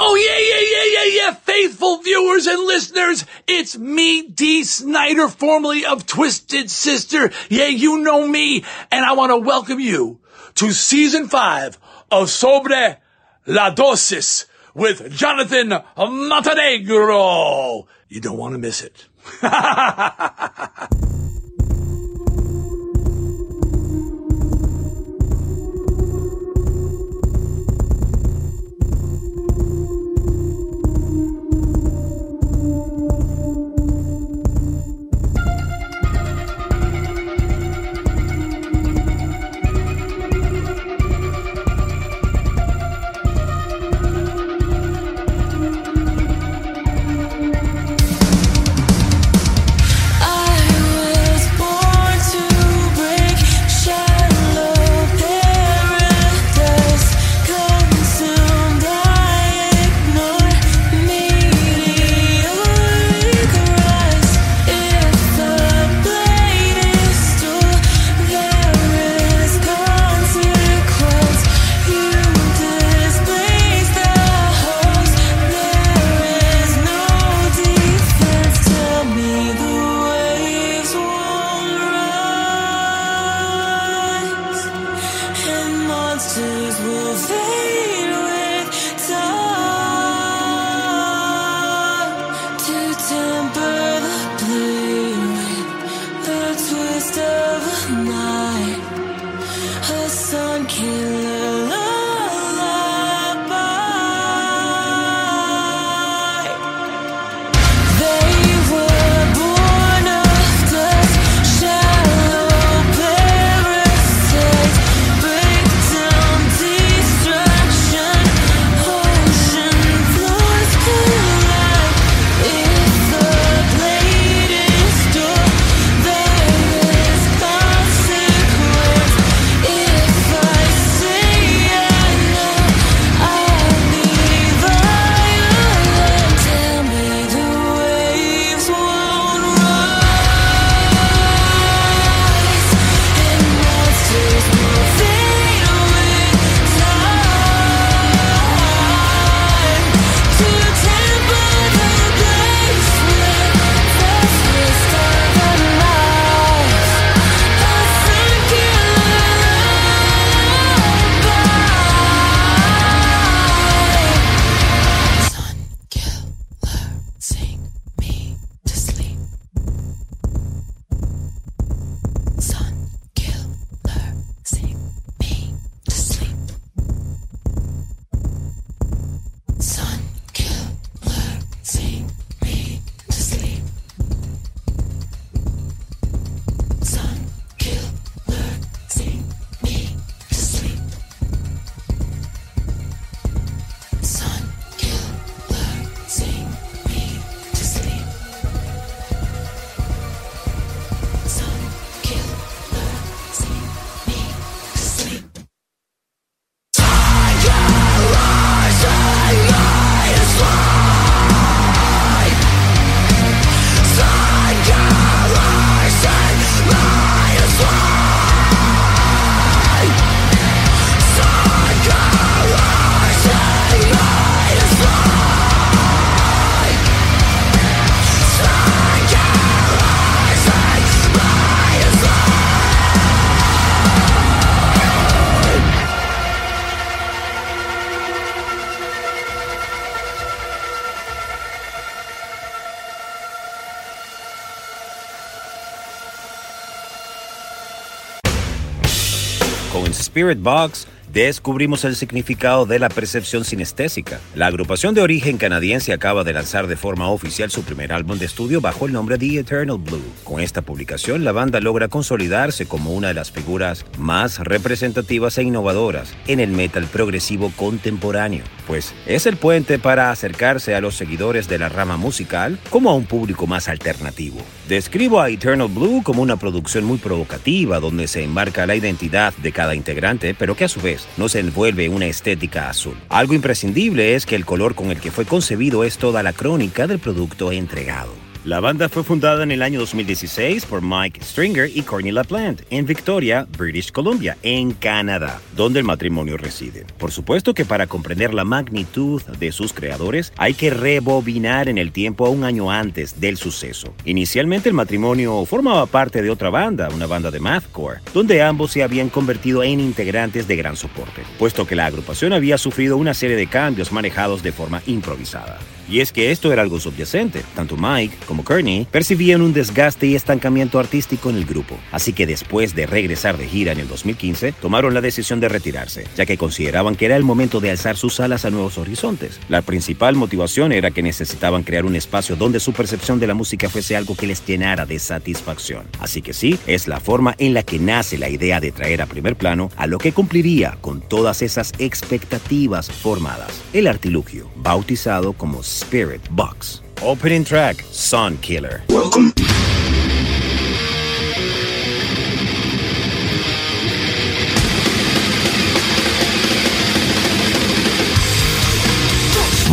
Oh, yeah, yeah, yeah, yeah, yeah, faithful viewers and listeners. It's me, Dee Snyder, formerly of Twisted Sister. Yeah, you know me. And I want to welcome you to season five of Sobre la Dosis with Jonathan Montenegro. You don't want to miss it. Spirit Box, descubrimos el significado de la percepción sinestésica. La agrupación de origen canadiense acaba de lanzar de forma oficial su primer álbum de estudio bajo el nombre The Eternal Blue. Con esta publicación, la banda logra consolidarse como una de las figuras más representativas e innovadoras en el metal progresivo contemporáneo, pues es el puente para acercarse a los seguidores de la rama musical como a un público más alternativo. Describo a Eternal Blue como una producción muy provocativa donde se enmarca la identidad de cada integrante, pero que a su vez no se envuelve en una estética azul. Algo imprescindible es que el color con el que fue concebido es toda la crónica del producto entregado. La banda fue fundada en el año 2016 por Mike Stringer y Courtney LaPlante en Victoria, British Columbia, en Canadá, donde el matrimonio reside. Por supuesto que para comprender la magnitud de sus creadores hay que rebobinar en el tiempo a un año antes del suceso. Inicialmente el matrimonio formaba parte de otra banda, una banda de mathcore, donde ambos se habían convertido en integrantes de gran soporte, puesto que la agrupación había sufrido una serie de cambios manejados de forma improvisada. Y es que esto era algo subyacente. Tanto Mike como Kearney percibían un desgaste y estancamiento artístico en el grupo. Así que después de regresar de gira en el 2015, tomaron la decisión de retirarse, ya que consideraban que era el momento de alzar sus alas a nuevos horizontes. La principal motivación era que necesitaban crear un espacio donde su percepción de la música fuese algo que les llenara de satisfacción. Así que sí, es la forma en la que nace la idea de traer a primer plano a lo que cumpliría con todas esas expectativas formadas. El artilugio, bautizado como Spirit Box. Opening track, Sun Killer. Welcome.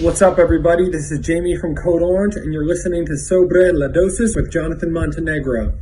What's up, everybody? This is Jamie from Code Orange, and you're listening to Sobre La Dosis with Jonathan Montenegro.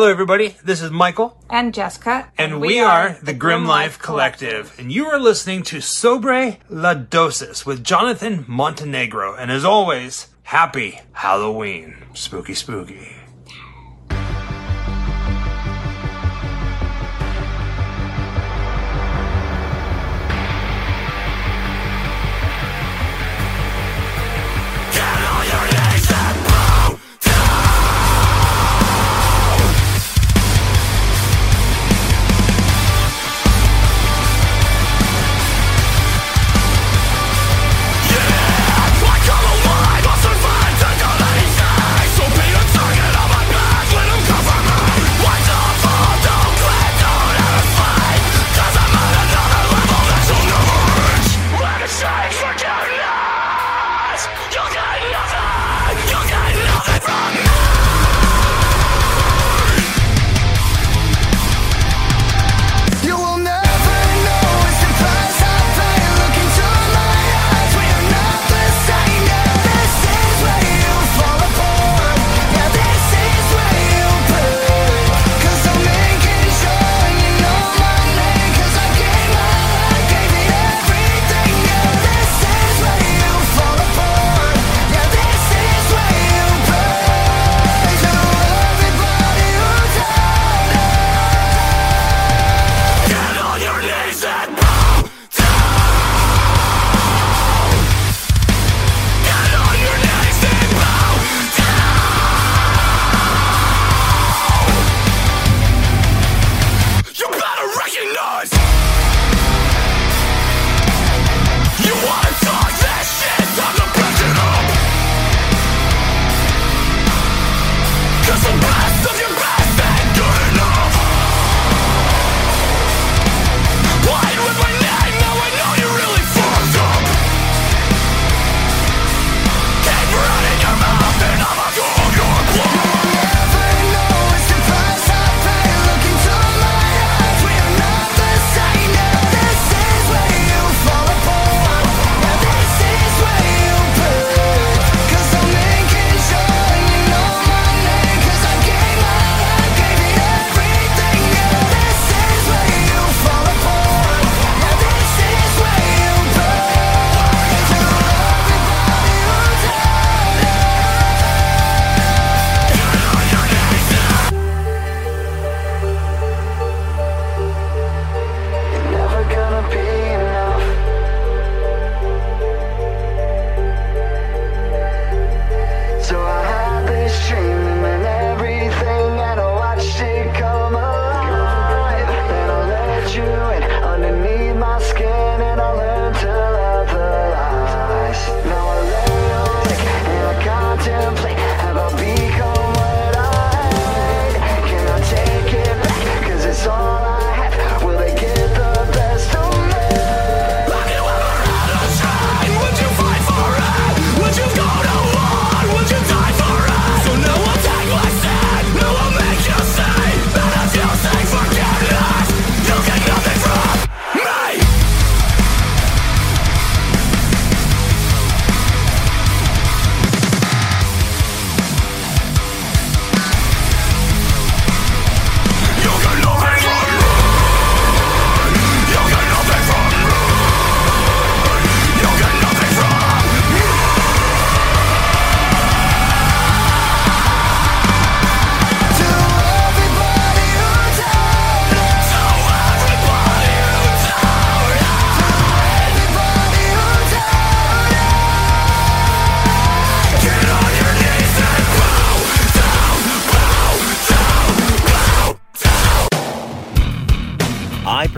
Hello, everybody. This is Michael. And Jessica. And, and we, we, are, the Grim, Grim Life Collective. And you are listening to Sobre La Dosis with Jonathan Montenegro. And as always, happy Halloween. Spooky, spooky.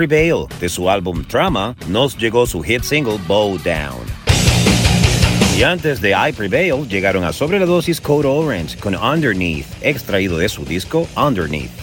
Prevail de su álbum Trauma, nos llegó su hit single Bow Down. Y antes de I Prevail llegaron a sobre la dosis Code Orange con Underneath, extraído de su disco Underneath.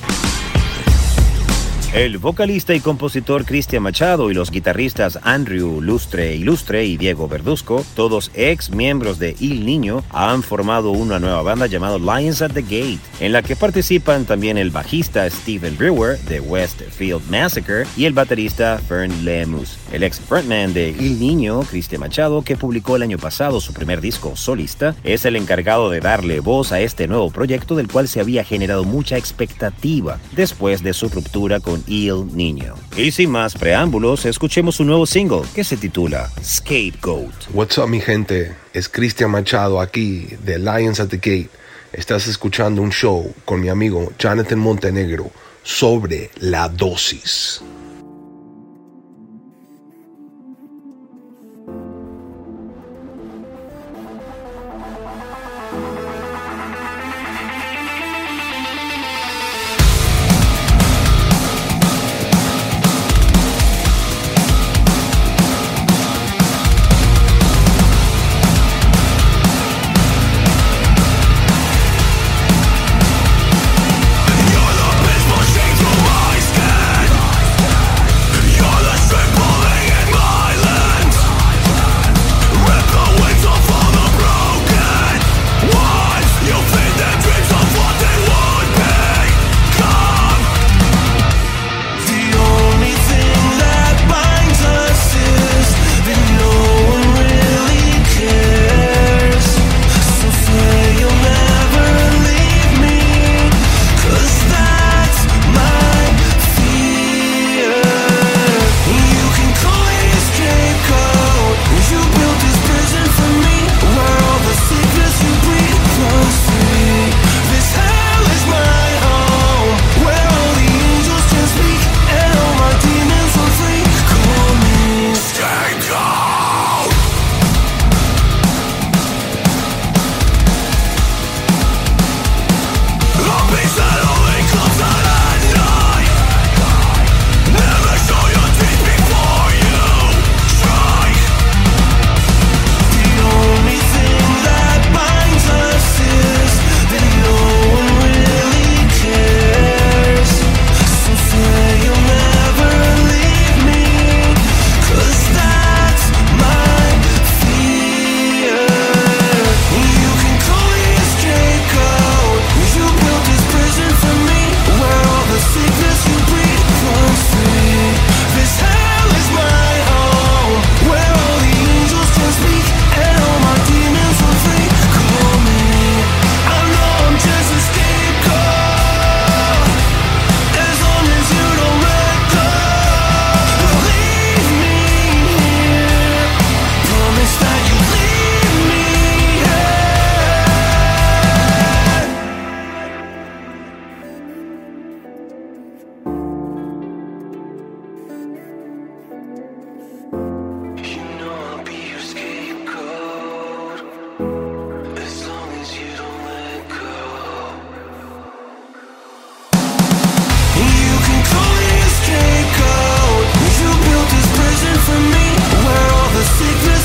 El vocalista y compositor Cristian Machado y los guitarristas Andrew Lustre Ilustre y Diego Verduzco, todos ex miembros de Il Niño, han formado una nueva banda llamada Lions at the Gate, en la que participan también el bajista Steven Brewer de Westfield Massacre y el baterista Fern Lemus. El ex frontman de Il Niño, Cristian Machado, que publicó el año pasado su primer disco solista, es el encargado de darle voz a este nuevo proyecto del cual se había generado mucha expectativa después de su ruptura con Il Niño. Y sin más preámbulos, escuchemos su nuevo single que se titula Scapegoat. What's up mi gente? Es Cristian Machado aquí de Lions at the Gate. Estás escuchando un show con mi amigo Jonathan Montenegro sobre la dosis.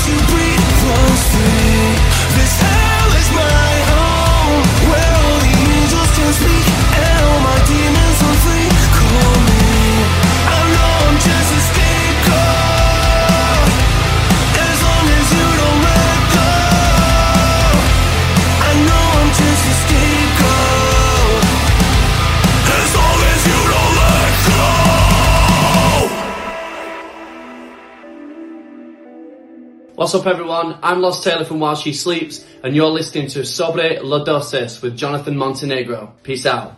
you breathe close to me. What's up, everyone? I'm Lost Taylor from While She Sleeps, and you're listening to Sobre La Dosis with Jonathan Montenegro. Peace out.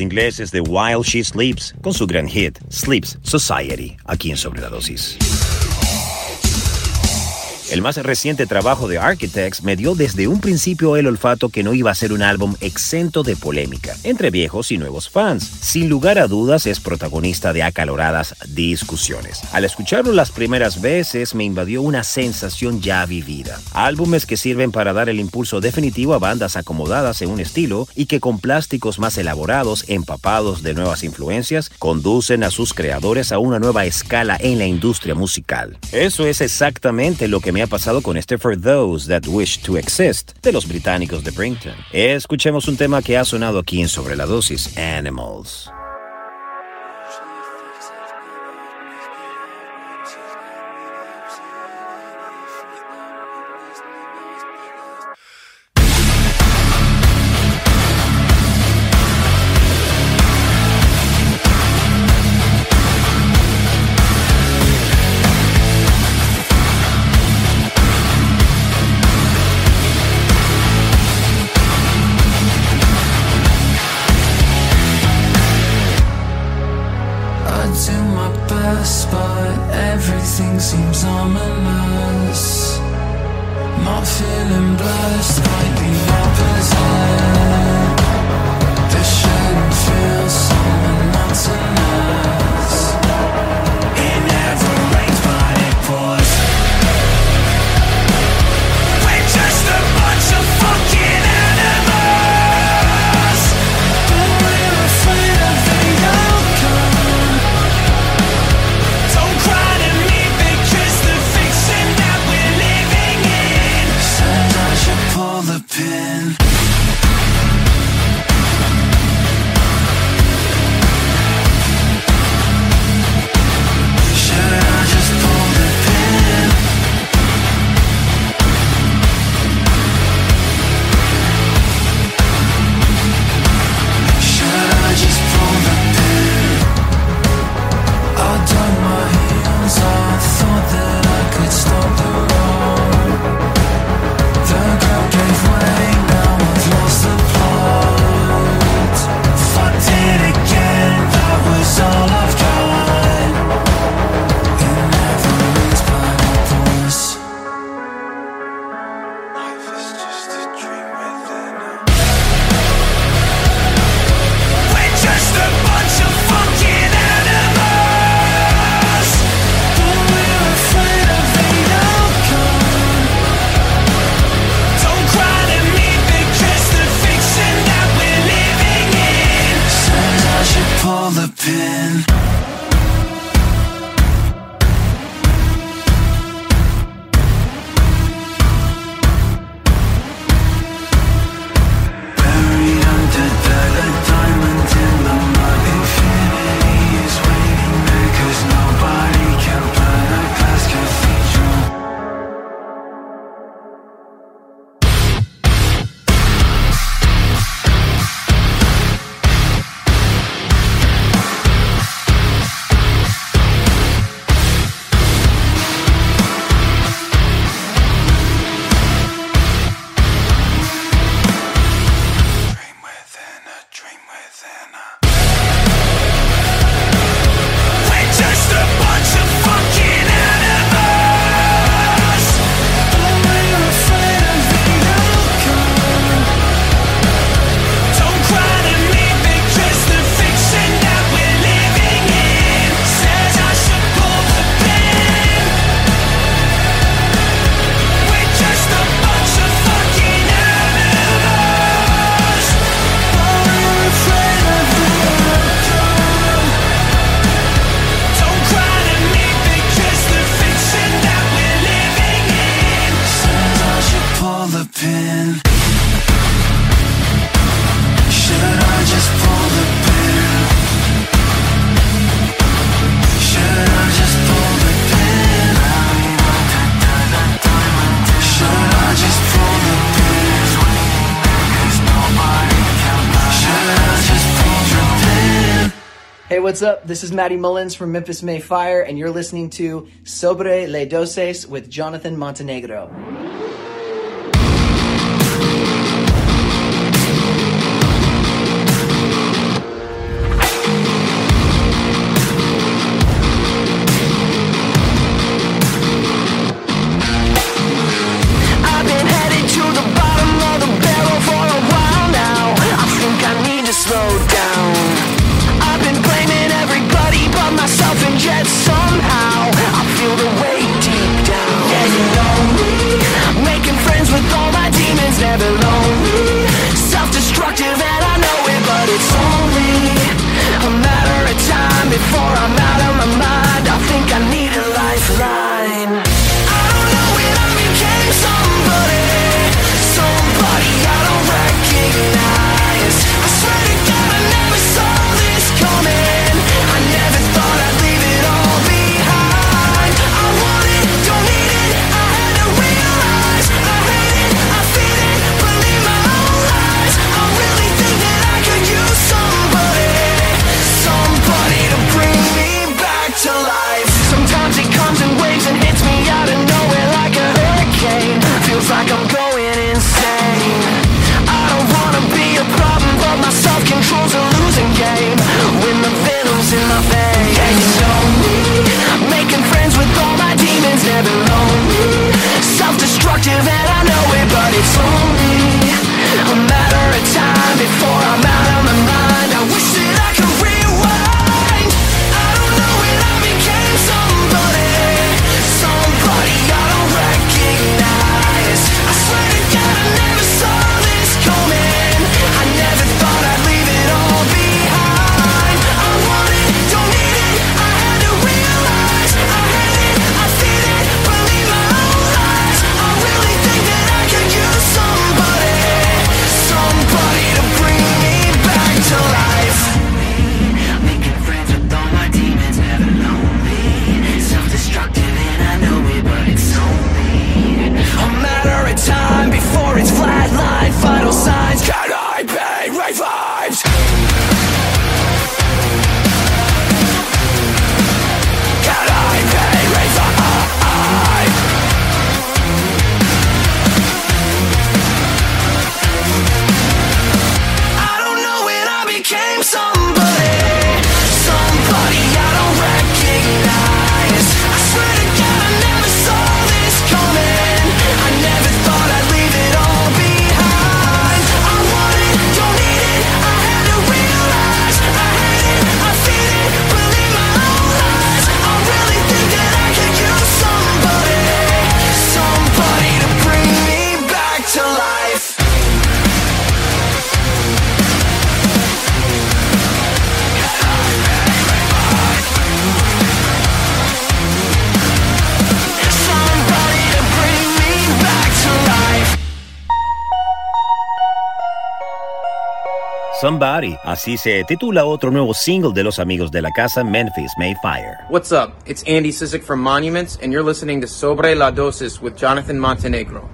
Ingleses de While She Sleeps con su gran hit Sleeps Society, aquí en Sobre la Dosis. El más reciente trabajo de Architects me dio desde un principio el olfato que no iba a ser un álbum exento de polémica, entre viejos y nuevos fans. Sin lugar a dudas es protagonista de acaloradas discusiones. Al escucharlo las primeras veces me invadió una sensación ya vivida. Álbumes que sirven para dar el impulso definitivo a bandas acomodadas en un estilo y que con plásticos más elaborados, empapados de nuevas influencias, conducen a sus creadores a una nueva escala en la industria musical. Eso es exactamente lo que me ha pasado con este For Those That Wish to Exist de los británicos de Brington. Escuchemos un tema que ha sonado aquí en Sobre la Dosis. Animals what's up? This is Maddie Mullins from Memphis May Fire, and you're listening to Sobre Le Doses with Jonathan Montenegro. Somebody. Así se titula otro nuevo single de los amigos de la casa Memphis Mayfire. What's up? It's Andy Sizzik from Monuments and you're listening to Sobre la Dosis with Jonathan Montenegro.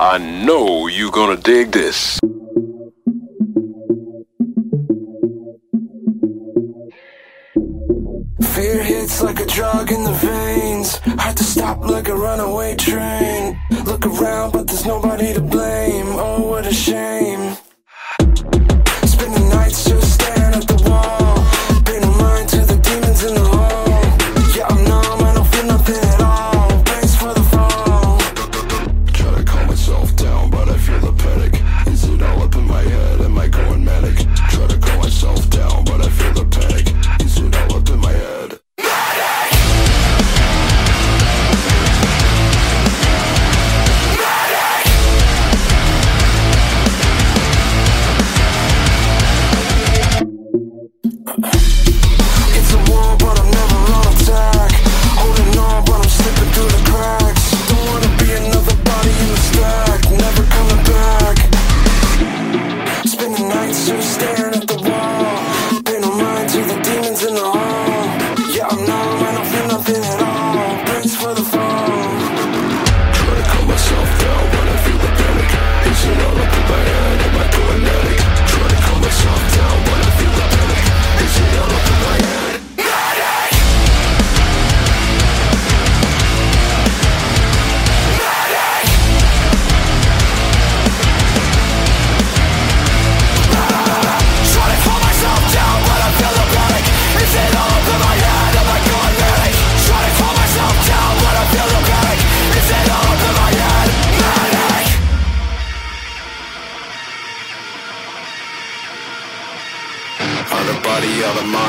I know you gonna dig this. Fear hits like a drug in the veins. Hard to stop like a runaway train. Look around, but there's nobody to blame. Oh, what a shame.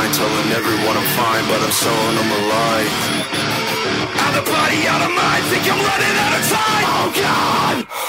Mind, telling everyone I'm fine, but I'm showing them a lie. Out of body, out of mind, think I'm running out of time. Oh God,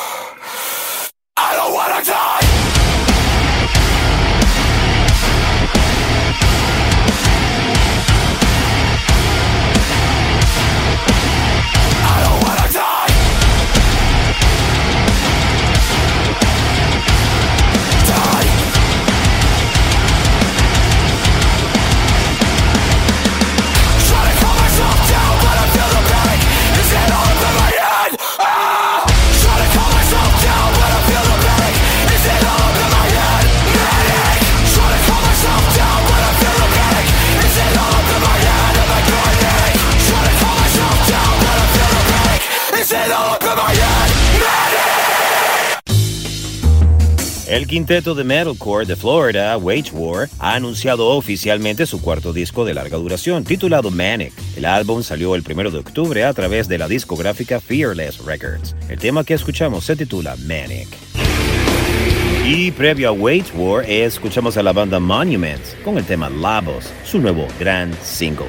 El quinteto de metalcore de Florida, Wage War, ha anunciado oficialmente su cuarto disco de larga duración, titulado Manic. El álbum salió el 1 de octubre a través de la discográfica Fearless Records. El tema que escuchamos se titula Manic. Y previo a Wage War, escuchamos a la banda Monuments con el tema Labos, su nuevo gran single.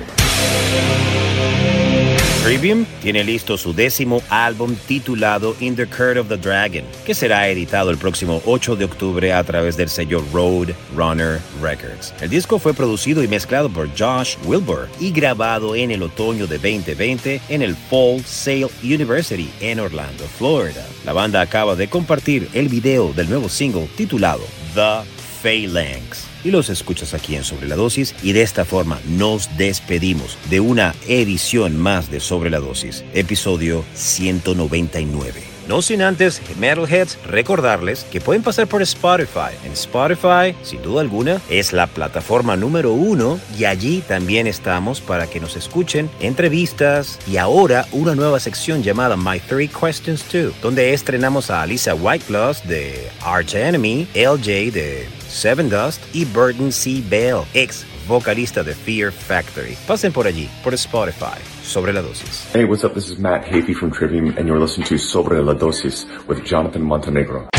Trivium tiene listo su décimo álbum titulado In the Curse of the Dragon, que será editado el próximo 8 de octubre a través del sello Road Runner Records. El disco fue producido y mezclado por Josh Wilbur y grabado en el otoño de 2020 en el Fall Sail University en Orlando, Florida. La banda acaba de compartir el video del nuevo single titulado The Phalanx. Y los escuchas aquí en Sobre la Dosis y de esta forma nos despedimos de una edición más de Sobre la Dosis, episodio 199. No sin antes, Metalheads, recordarles que pueden pasar por Spotify. En Spotify, sin duda alguna, es la plataforma número uno y allí también estamos para que nos escuchen entrevistas y ahora una nueva sección llamada My Three Questions Too, donde estrenamos a Alisa Whitegloss de Arch Enemy, LJ de Seven Dust y Burton C. Bell, ex vocalista de Fear Factory. Pasen por allí, por Spotify, sobre la dosis. Hey, what's up? This is Matt Hafey from Trivium, and you're listening to Sobre la Dosis with Jonathan Montenegro.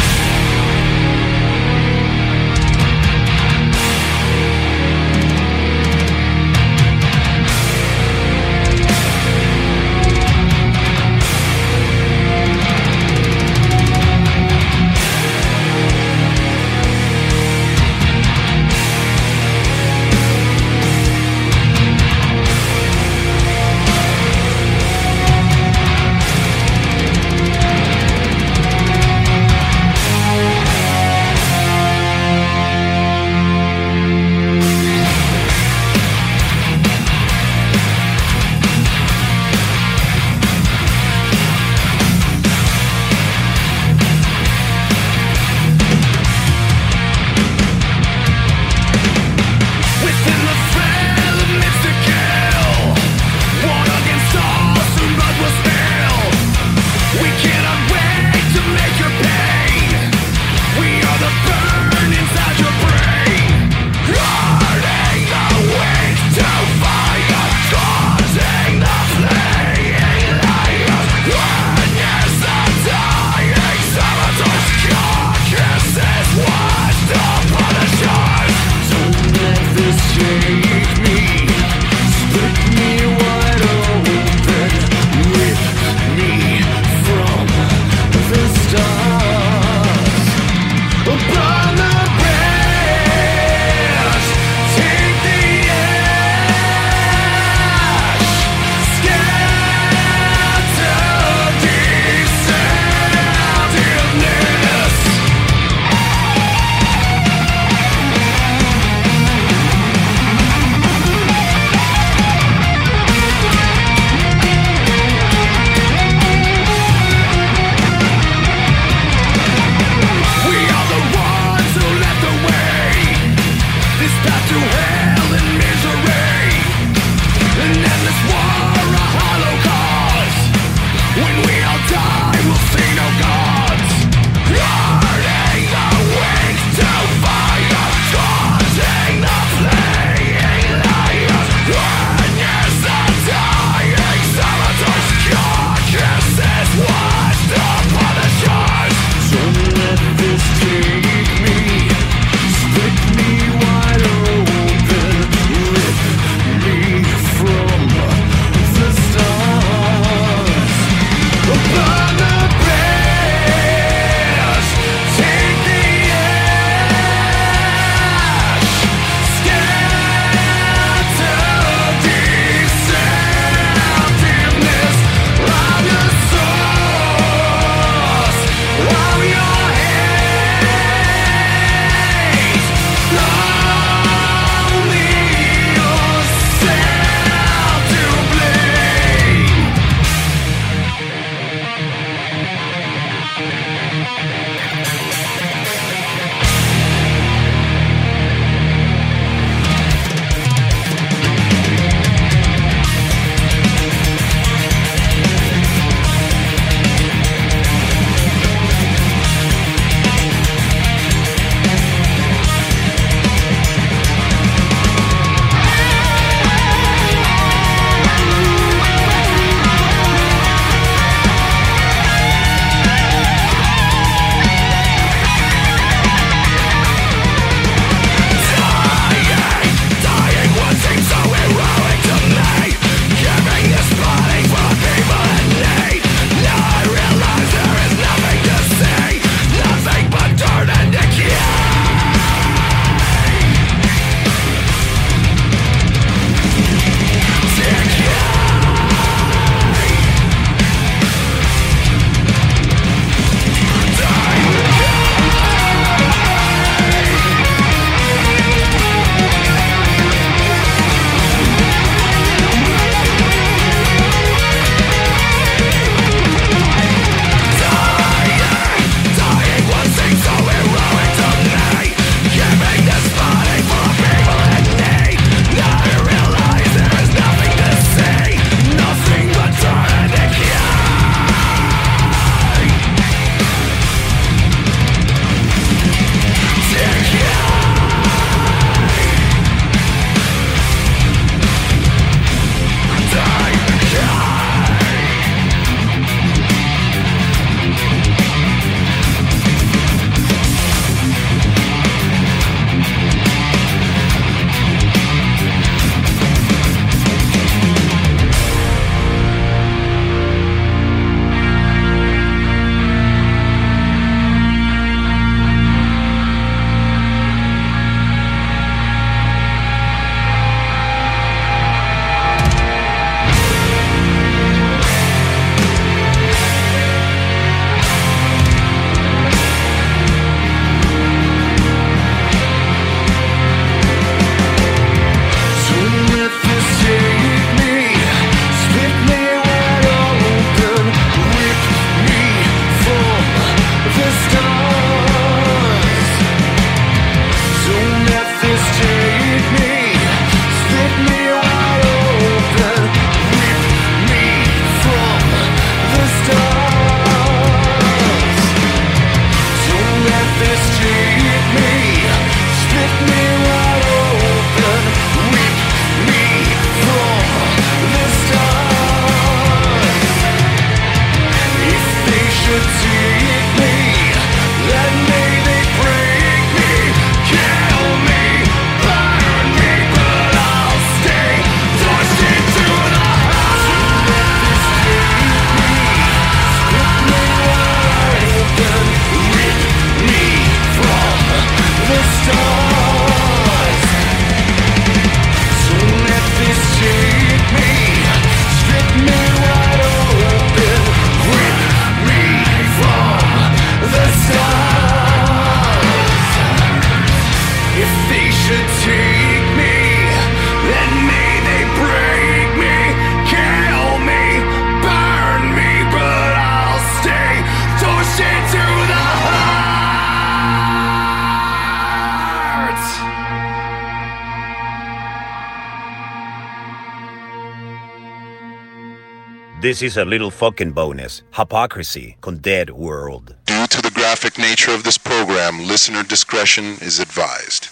This is a little fucking bonus. Hypocrisy, condemned world. Due to the graphic nature of this program, listener discretion is advised.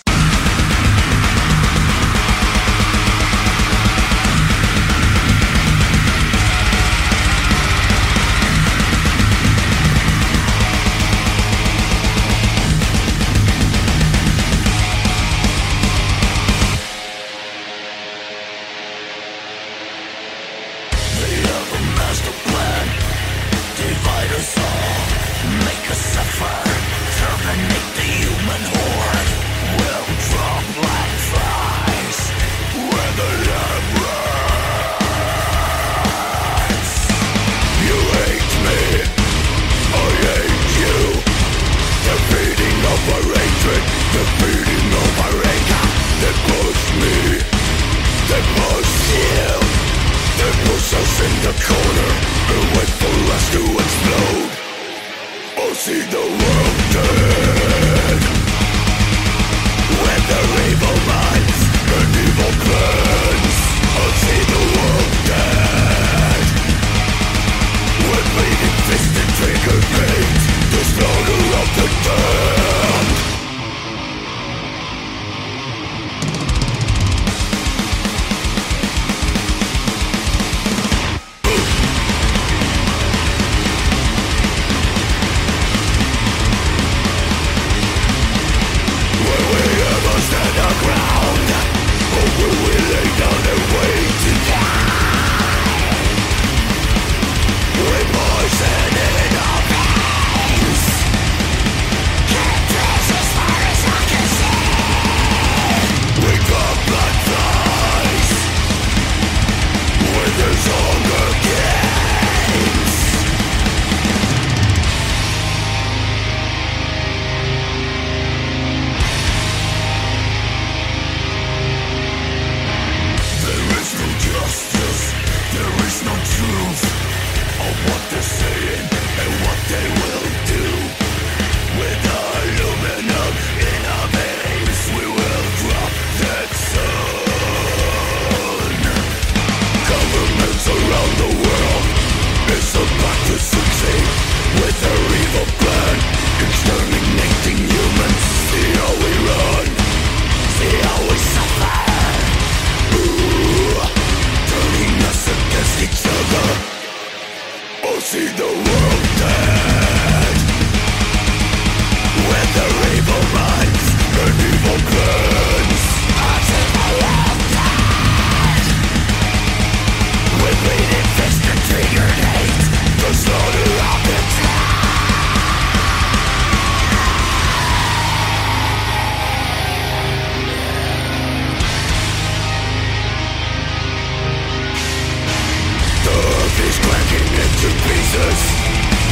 pieces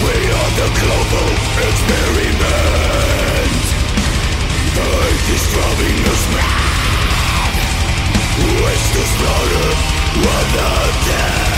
We are the global experiment. The earth is driving us mad. Waste the slaughter of the dead